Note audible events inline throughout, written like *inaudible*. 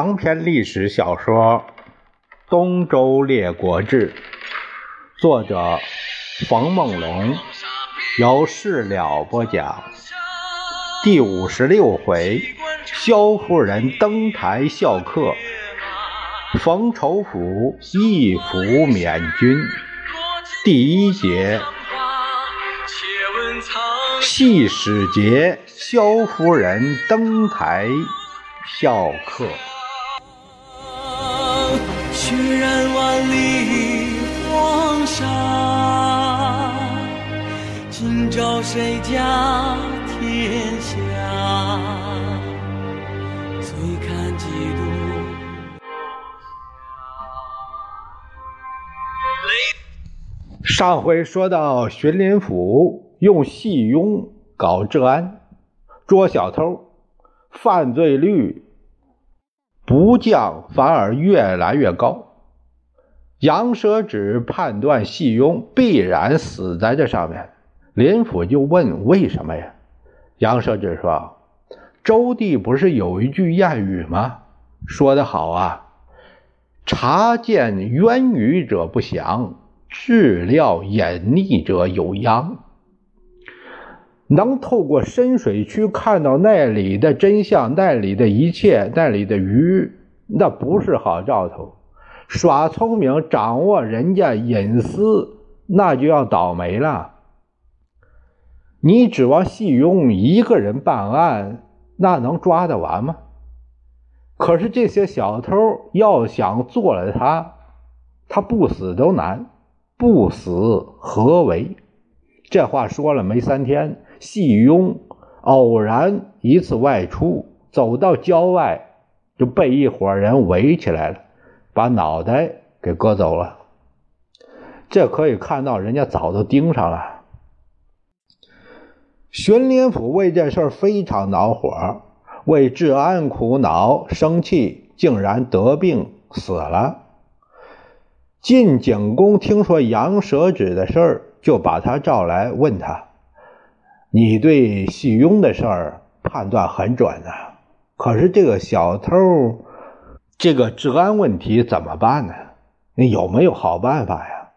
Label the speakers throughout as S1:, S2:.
S1: 长篇历史小说《东周列国志》，作者冯梦龙，由事了播讲。第五十六回，萧夫人登台笑客，冯仇府义府免军。第一节，戏史节，萧夫人登台笑客。
S2: 血染万里黄沙，今朝谁家天下？醉看几度。
S1: 上回说到，荀林府用戏庸搞治安，捉小偷，犯罪率。不降，反而越来越高。杨舍只判断细庸必然死在这上面。林甫就问：“为什么呀？”杨舍只说：“周帝不是有一句谚语吗？说得好啊，察见渊鱼者不祥，治料隐匿者有殃。”能透过深水区看到那里的真相，那里的一切，那里的鱼，那不是好兆头。耍聪明，掌握人家隐私，那就要倒霉了。你指望细庸一个人办案，那能抓得完吗？可是这些小偷要想做了他，他不死都难。不死何为？这话说了没三天。细庸偶然一次外出，走到郊外，就被一伙人围起来了，把脑袋给割走了。这可以看到，人家早都盯上了。荀林甫为这事非常恼火，为治安苦恼，生气，竟然得病死了。晋景公听说杨舍子的事儿，就把他召来，问他。你对细庸的事儿判断很准啊，可是这个小偷，这个治安问题怎么办呢？你有没有好办法呀？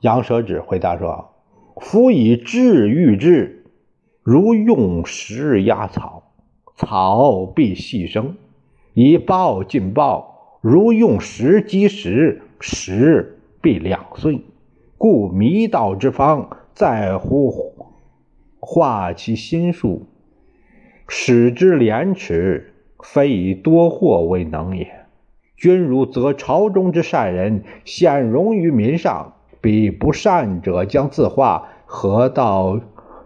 S1: 杨舍止回答说：“夫以治御治，如用石压草，草必细生；以暴进暴，如用石击石，石必两碎。故迷道之方，在乎。”化其心术，使之廉耻，非以多祸为能也。君如则朝中之善人显荣于民上，彼不善者将自化，何道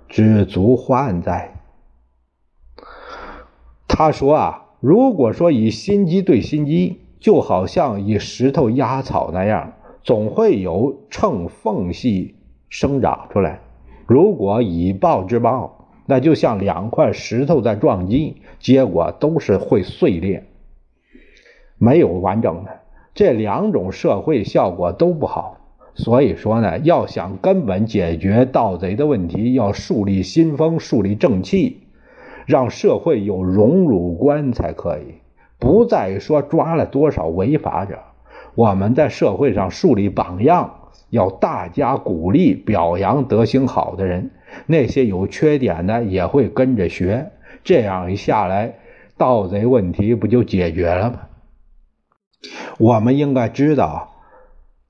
S1: 知足患哉？他说啊，如果说以心机对心机，就好像以石头压草那样，总会有乘缝隙生长出来。如果以暴制暴，那就像两块石头在撞击，结果都是会碎裂，没有完整的。这两种社会效果都不好。所以说呢，要想根本解决盗贼的问题，要树立新风，树立正气，让社会有荣辱观才可以。不再说抓了多少违法者，我们在社会上树立榜样。要大家鼓励表扬德行好的人，那些有缺点的也会跟着学。这样一下来，盗贼问题不就解决了吗？我们应该知道，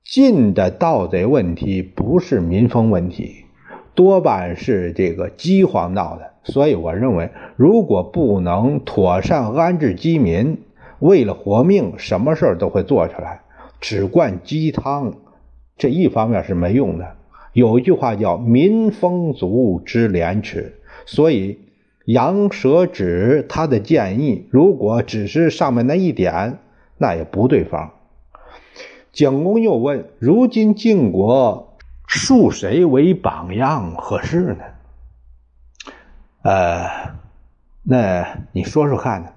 S1: 晋的盗贼问题不是民风问题，多半是这个饥荒闹的。所以我认为，如果不能妥善安置饥民，为了活命，什么事儿都会做出来。只灌鸡汤。这一方面是没用的。有一句话叫“民风足知廉耻”，所以杨舍止他的建议，如果只是上面那一点，那也不对方。景公又问：“如今晋国树谁为榜样合适呢？”呃，那你说说看呢？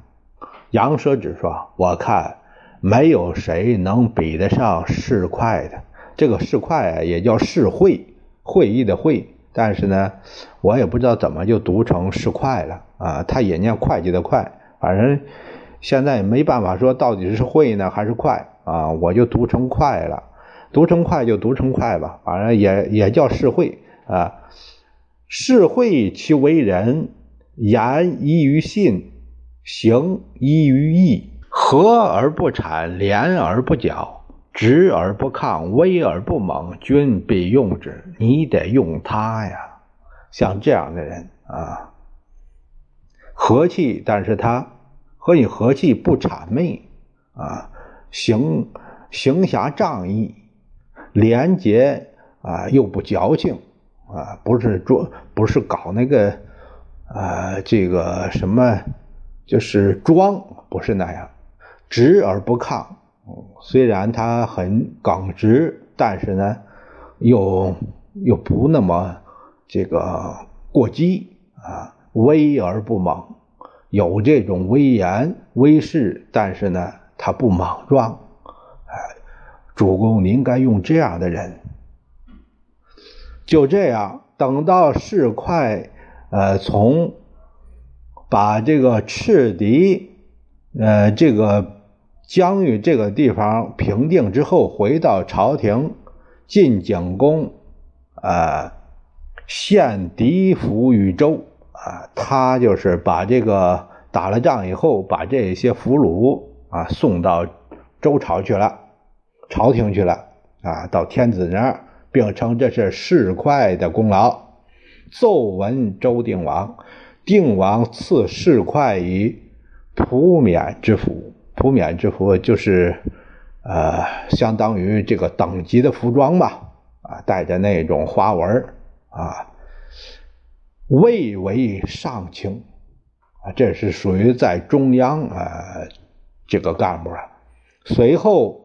S1: 杨舍止说：“我看没有谁能比得上市侩的。”这个市侩啊，也叫市会，会议的会，但是呢，我也不知道怎么就读成市侩了啊。他也念会计的会，反正现在没办法说到底是会呢还是快啊，我就读成快了，读成快就读成快吧，反正也也叫世会啊。世会其为人，言依于信，行依于义，和而不产，廉而不矫，直而不亢，威而不猛，君必用之。你得用他呀，像这样的人啊，和气，但是他。和你和气不谄媚啊，行行侠仗义，廉洁啊又不矫情啊，不是做不是搞那个啊这个什么，就是装不是那样，直而不亢。虽然他很耿直，但是呢又又不那么这个过激啊，威而不猛。有这种威严威势，但是呢，他不莽撞。哎，主公，您该用这样的人。就这样，等到世侩，呃，从把这个赤狄，呃，这个疆域这个地方平定之后，回到朝廷，进景公，呃，献狄服于周。啊，他就是把这个打了仗以后，把这些俘虏啊送到周朝去了，朝廷去了啊，到天子那儿，并称这是世侩的功劳。奏闻周定王，定王赐世侩以蒲冕之服，蒲冕之服就是呃，相当于这个等级的服装吧，啊，带着那种花纹啊。位为上卿，啊，这是属于在中央啊这个干部啊。随后，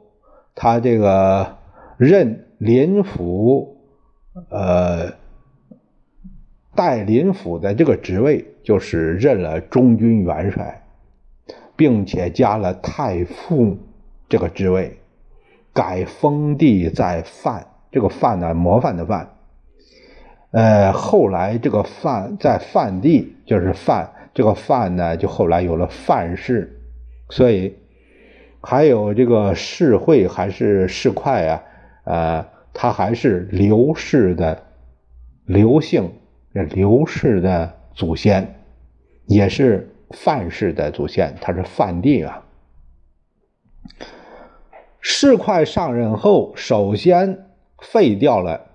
S1: 他这个任林府，呃，代林府的这个职位，就是任了中军元帅，并且加了太傅这个职位，改封地在范，这个范呢，模范的范。呃，后来这个范在范地，就是范这个范呢，就后来有了范氏，所以还有这个世会还是世侩啊，呃，他还是刘氏的刘姓，刘氏的祖先，也是范氏的祖先，他是范地啊。世侩上任后，首先废掉了。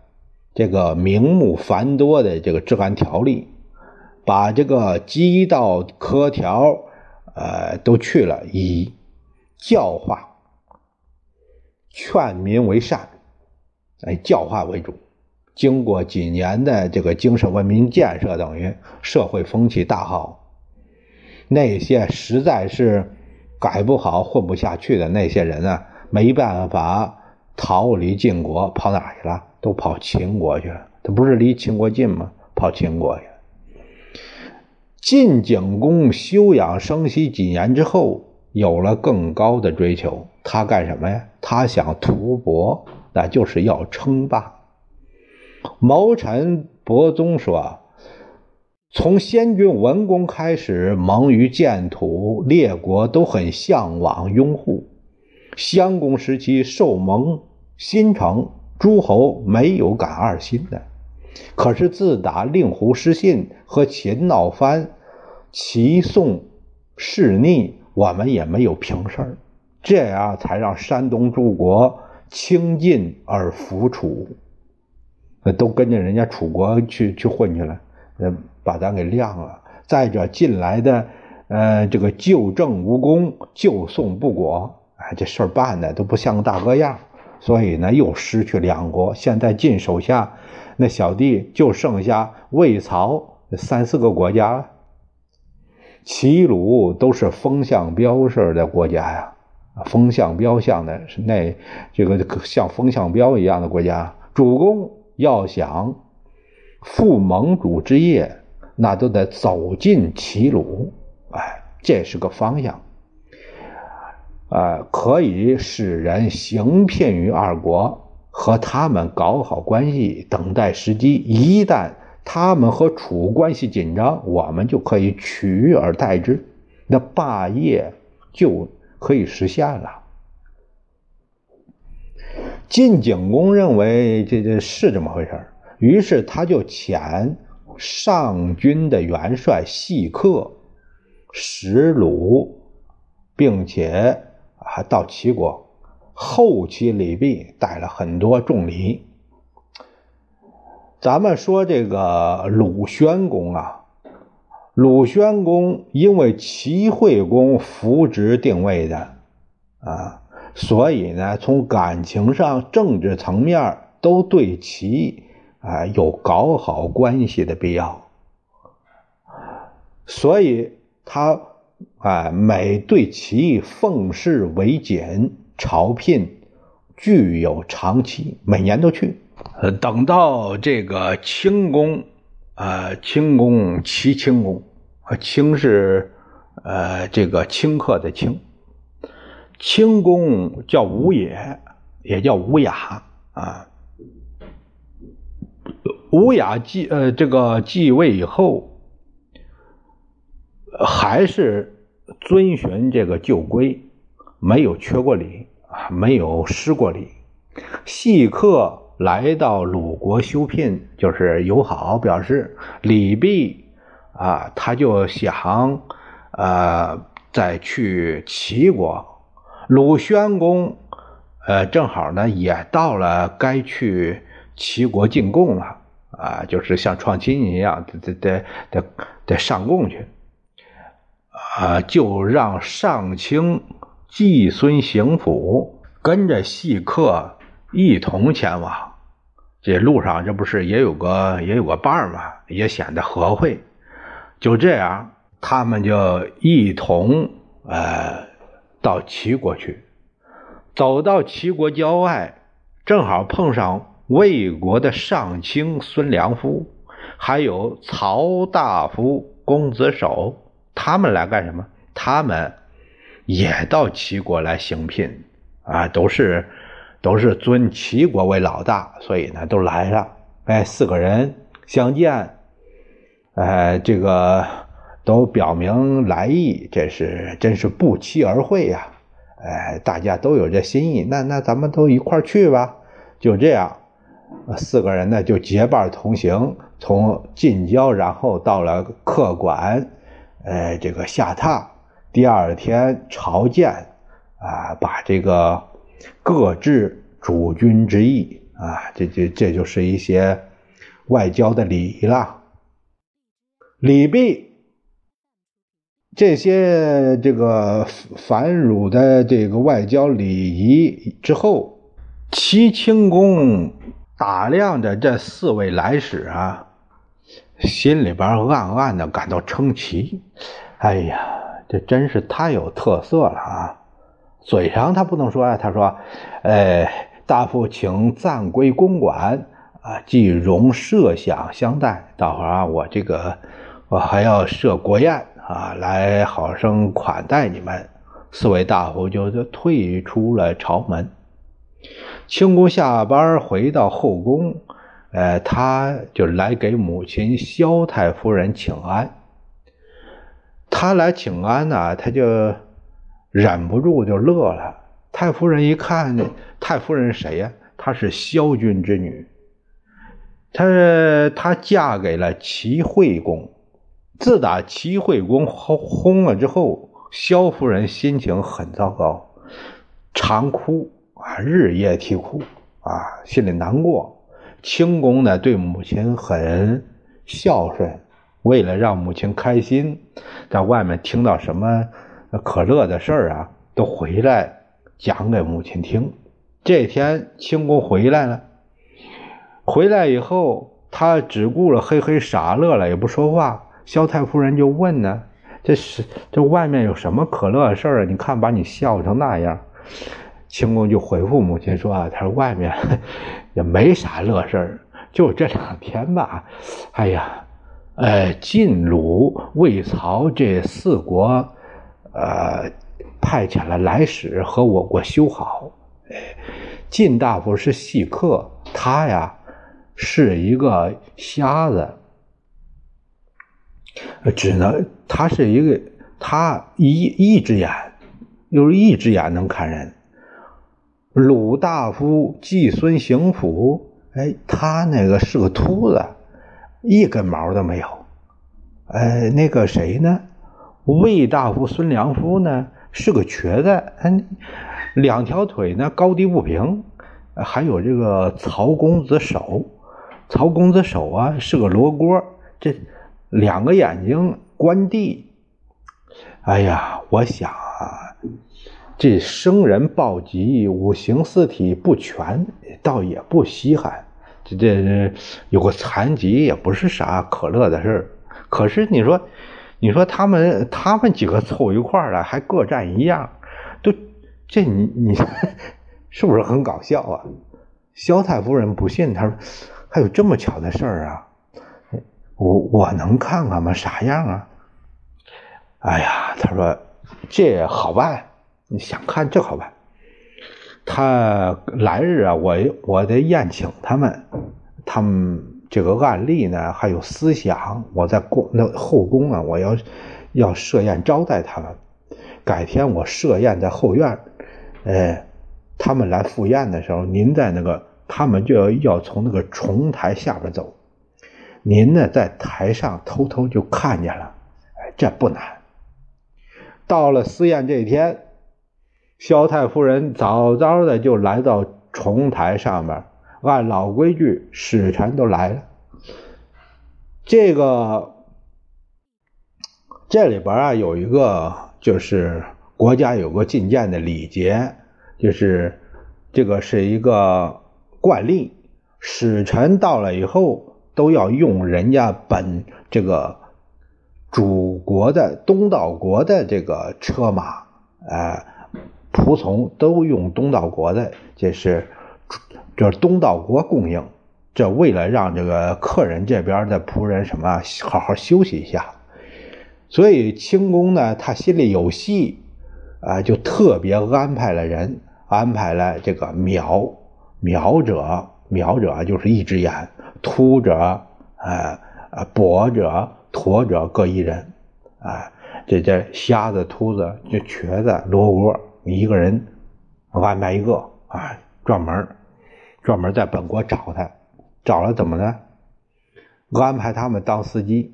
S1: 这个名目繁多的这个治安条例，把这个鸡道科条，呃，都去了，以教化、劝民为善，哎，教化为主。经过几年的这个精神文明建设，等于社会风气大好。那些实在是改不好、混不下去的那些人呢，没办法逃离晋国，跑哪去了？都跑秦国去了，他不是离秦国近吗？跑秦国去。晋景公休养生息几年之后，有了更高的追求。他干什么呀？他想图伯，那就是要称霸。谋臣伯宗说：“从先君文公开始，蒙于建土，列国都很向往拥护。襄公时期受蒙新城。”诸侯没有敢二心的，可是自打令狐失信和秦闹翻、齐宋弑逆，我们也没有平事儿，这样才让山东诸国轻晋而服楚，都跟着人家楚国去去混去了，嗯，把咱给晾了。再者，进来的呃这个旧政无功，旧宋不果，哎，这事儿办的都不像个大哥样。所以呢，又失去两国。现在晋手下那小弟就剩下魏、曹三四个国家，齐、鲁都是风向标式的国家呀，风向标像的是那这个像风向标一样的国家。主公要想复盟主之业，那都得走进齐鲁，哎，这是个方向。呃，可以使人行骗于二国，和他们搞好关系，等待时机。一旦他们和楚关系紧张，我们就可以取而代之。那霸业就可以实现了。晋景公认为这这是这么回事于是他就遣上军的元帅细客石鲁，并且还到齐国。后期李泌带了很多重礼。咱们说这个鲁宣公啊，鲁宣公因为齐惠公扶植定位的啊。所以呢，从感情上、政治层面都对齐啊有搞好关系的必要。所以他啊每对齐奉事为简，朝聘具有长期，每年都去。呃，等到这个清宫，呃，清宫齐清宫，清是呃这个清客的清。清宫叫吴也，也叫吴雅啊。吴雅继呃这个继位以后，还是遵循这个旧规，没有缺过礼啊，没有失过礼。细客来到鲁国修聘，就是友好表示。李泌啊，他就想呃再去齐国。鲁宣公，呃，正好呢，也到了该去齐国进贡了啊，就是像创新一样，得得得得得上贡去啊，就让上卿季孙行府跟着细客一同前往。这路上这不是也有个也有个伴儿吗？也显得和会。就这样，他们就一同呃。到齐国去，走到齐国郊外，正好碰上魏国的上卿孙良夫，还有曹大夫公子守，他们来干什么？他们也到齐国来行聘啊，都是都是尊齐国为老大，所以呢都来了。哎，四个人相见，哎，这个。都表明来意，这是真是不期而会呀！哎，大家都有这心意，那那咱们都一块去吧。就这样，四个人呢就结伴同行，从近郊，然后到了客馆，呃，这个下榻。第二天朝见，啊，把这个各置主君之意啊，这这这就是一些外交的礼仪了。礼毕。这些这个繁缛的这个外交礼仪之后，齐清公打量着这四位来使啊，心里边暗暗的感到称奇。哎呀，这真是太有特色了啊！嘴上他不能说啊，他说：“哎，大夫请暂归公馆啊，即容设想相待。待会儿啊，我这个我还要设国宴。”啊，来好生款待你们！四位大夫就就退出了朝门。清宫下班回到后宫，呃，他就来给母亲萧太夫人请安。他来请安呢，他就忍不住就乐了。太夫人一看，太夫人谁呀？她是萧君之女，她她嫁给了齐惠公。自打齐惠公轰了之后，萧夫人心情很糟糕，常哭啊，日夜啼哭啊，心里难过。清宫呢，对母亲很孝顺，为了让母亲开心，在外面听到什么可乐的事儿啊，都回来讲给母亲听。这天清宫回来了，回来以后，他只顾着嘿嘿傻乐了，也不说话。萧太夫人就问呢：“这是这外面有什么可乐的事儿啊？你看把你笑成那样。”清宫就回复母亲说：“啊，他说外面 *laughs* 也没啥乐事儿，就这两天吧。哎呀，呃，晋、鲁、魏、曹这四国，呃，派遣了来使和我国修好。哎晋大夫是细客，他呀是一个瞎子。”只能他是一个，他一一只眼有一只眼能看人。鲁大夫季孙行府，哎，他那个是个秃子，一根毛都没有。哎，那个谁呢？魏大夫孙良夫呢，是个瘸子，嗯，两条腿呢高低不平。还有这个曹公子手，曹公子手啊是个罗锅，这两个眼睛关地。哎呀，我想啊。这生人暴疾，五行四体不全，倒也不稀罕。这这有个残疾也不是啥可乐的事儿。可是你说，你说他们他们几个凑一块儿了，还各占一样，都这你你 *laughs* 是不是很搞笑啊？萧太夫人不信，他说还有这么巧的事儿啊？我我能看看吗？啥样啊？哎呀，他说这好办。你想看就好办，他来日啊，我我得宴请他们，他们这个案例呢，还有思想，我在宫那后宫啊，我要要设宴招待他们。改天我设宴在后院，哎，他们来赴宴的时候，您在那个，他们就要要从那个重台下边走，您呢在台上偷偷就看见了，哎，这不难。到了私宴这一天。萧太夫人早早的就来到重台上面，按老规矩，使臣都来了。这个这里边啊，有一个就是国家有个觐见的礼节，就是这个是一个惯例，使臣到了以后都要用人家本这个主国的东道国的这个车马，哎。仆从都用东道国的，这是这东道国供应。这为了让这个客人这边的仆人什么好好休息一下，所以清宫呢，他心里有戏啊，就特别安排了人，安排了这个苗苗者，苗者就是一只眼，秃者啊啊跛者驼者各一人啊，这这瞎子秃子这瘸子罗锅。一个人安排一个啊，专门专门在本国找他，找了怎么呢？安排他们当司机，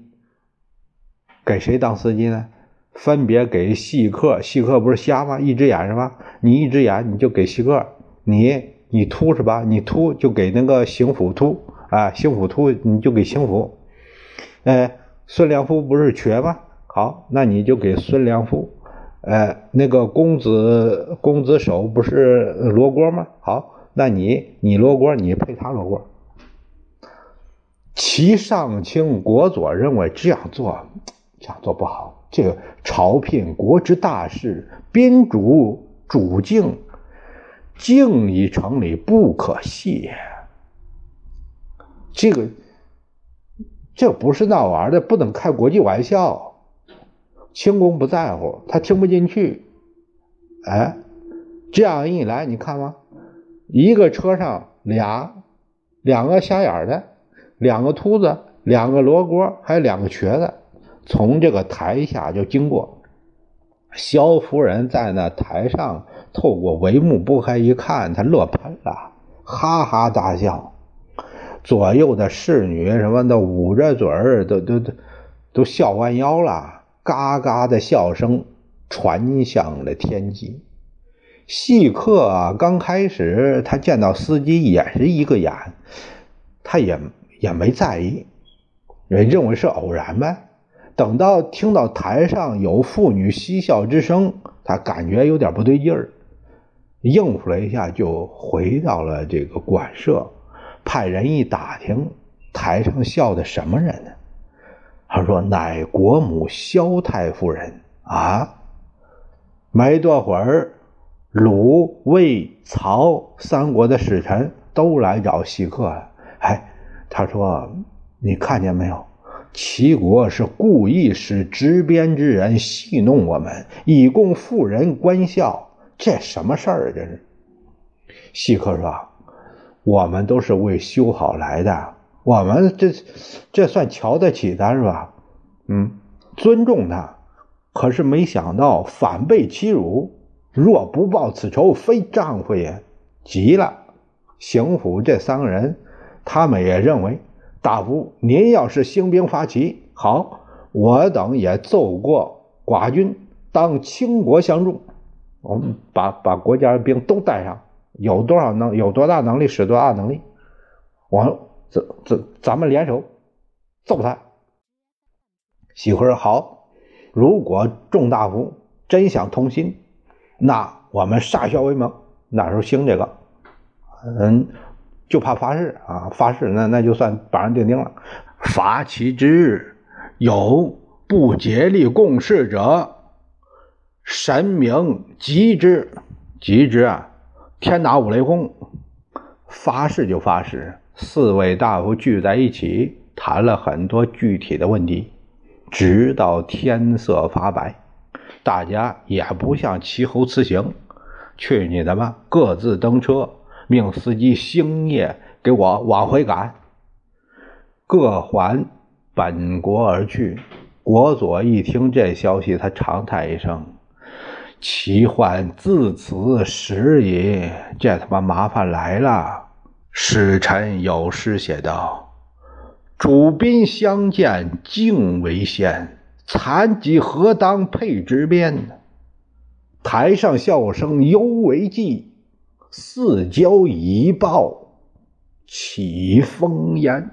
S1: 给谁当司机呢？分别给细客，细客不是瞎吗？一只眼是吧？你一只眼你就给细客，你你秃是吧？你秃就给那个邢府秃啊，邢府秃你就给邢府。哎，孙良夫不是瘸吗？好，那你就给孙良夫。哎，那个公子公子手不是罗锅吗？好，那你你罗锅，你配他罗锅。齐上卿国佐认为这样做这样做不好，这个朝聘国之大事，宾主主敬，敬以成礼，不可戏也。这个这不是闹玩的，不能开国际玩笑。轻功不在乎，他听不进去。哎，这样一来，你看吗？一个车上俩，两个瞎眼的，两个秃子，两个罗锅，还有两个瘸子，从这个台下就经过。萧夫人在那台上透过帷幕拨开一看，她乐喷了，哈哈大笑。左右的侍女什么的捂着嘴儿，都都都都笑弯腰了。嘎嘎的笑声传向了天际。细客啊，刚开始他见到司机也是一个眼，他也也没在意，认为是偶然呗。等到听到台上有妇女嬉笑之声，他感觉有点不对劲儿，应付了一下，就回到了这个馆舍，派人一打听，台上笑的什么人呢？他说：“乃国母萧太夫人啊！”没多会儿，鲁、魏、曹三国的使臣都来找西客了。哎，他说：“你看见没有？齐国是故意使执鞭之人戏弄我们，以供妇人观笑。这什么事儿？这是。”西客说：“我们都是为修好来的。”我们这这算瞧得起他是吧？嗯，尊重他，可是没想到反被欺辱。若不报此仇，非丈夫也。急了，邢府这三个人，他们也认为，大夫您要是兴兵发起，好，我等也奏过寡君，当倾国相助。我们把把国家的兵都带上，有多少能有多大能力使多大能力，我这这咱们联手揍他。喜辉好，如果众大夫真想同心，那我们歃血为盟。那时候兴这个，嗯，就怕发誓啊，发誓那那就算板上钉钉了。发起之日，有不竭力共事者。神明吉之，吉之啊！天打五雷轰，发誓就发誓。四位大夫聚在一起，谈了很多具体的问题，直到天色发白，大家也不向齐侯辞行，去你的吧！各自登车，命司机星夜给我往回赶，各还本国而去。国佐一听这消息，他长叹一声。奇患自此始也，这他妈麻烦来了。使臣有诗写道：“主宾相见敬为先，残疾何当配之鞭？台上笑声犹为忌，四郊已报起风烟。”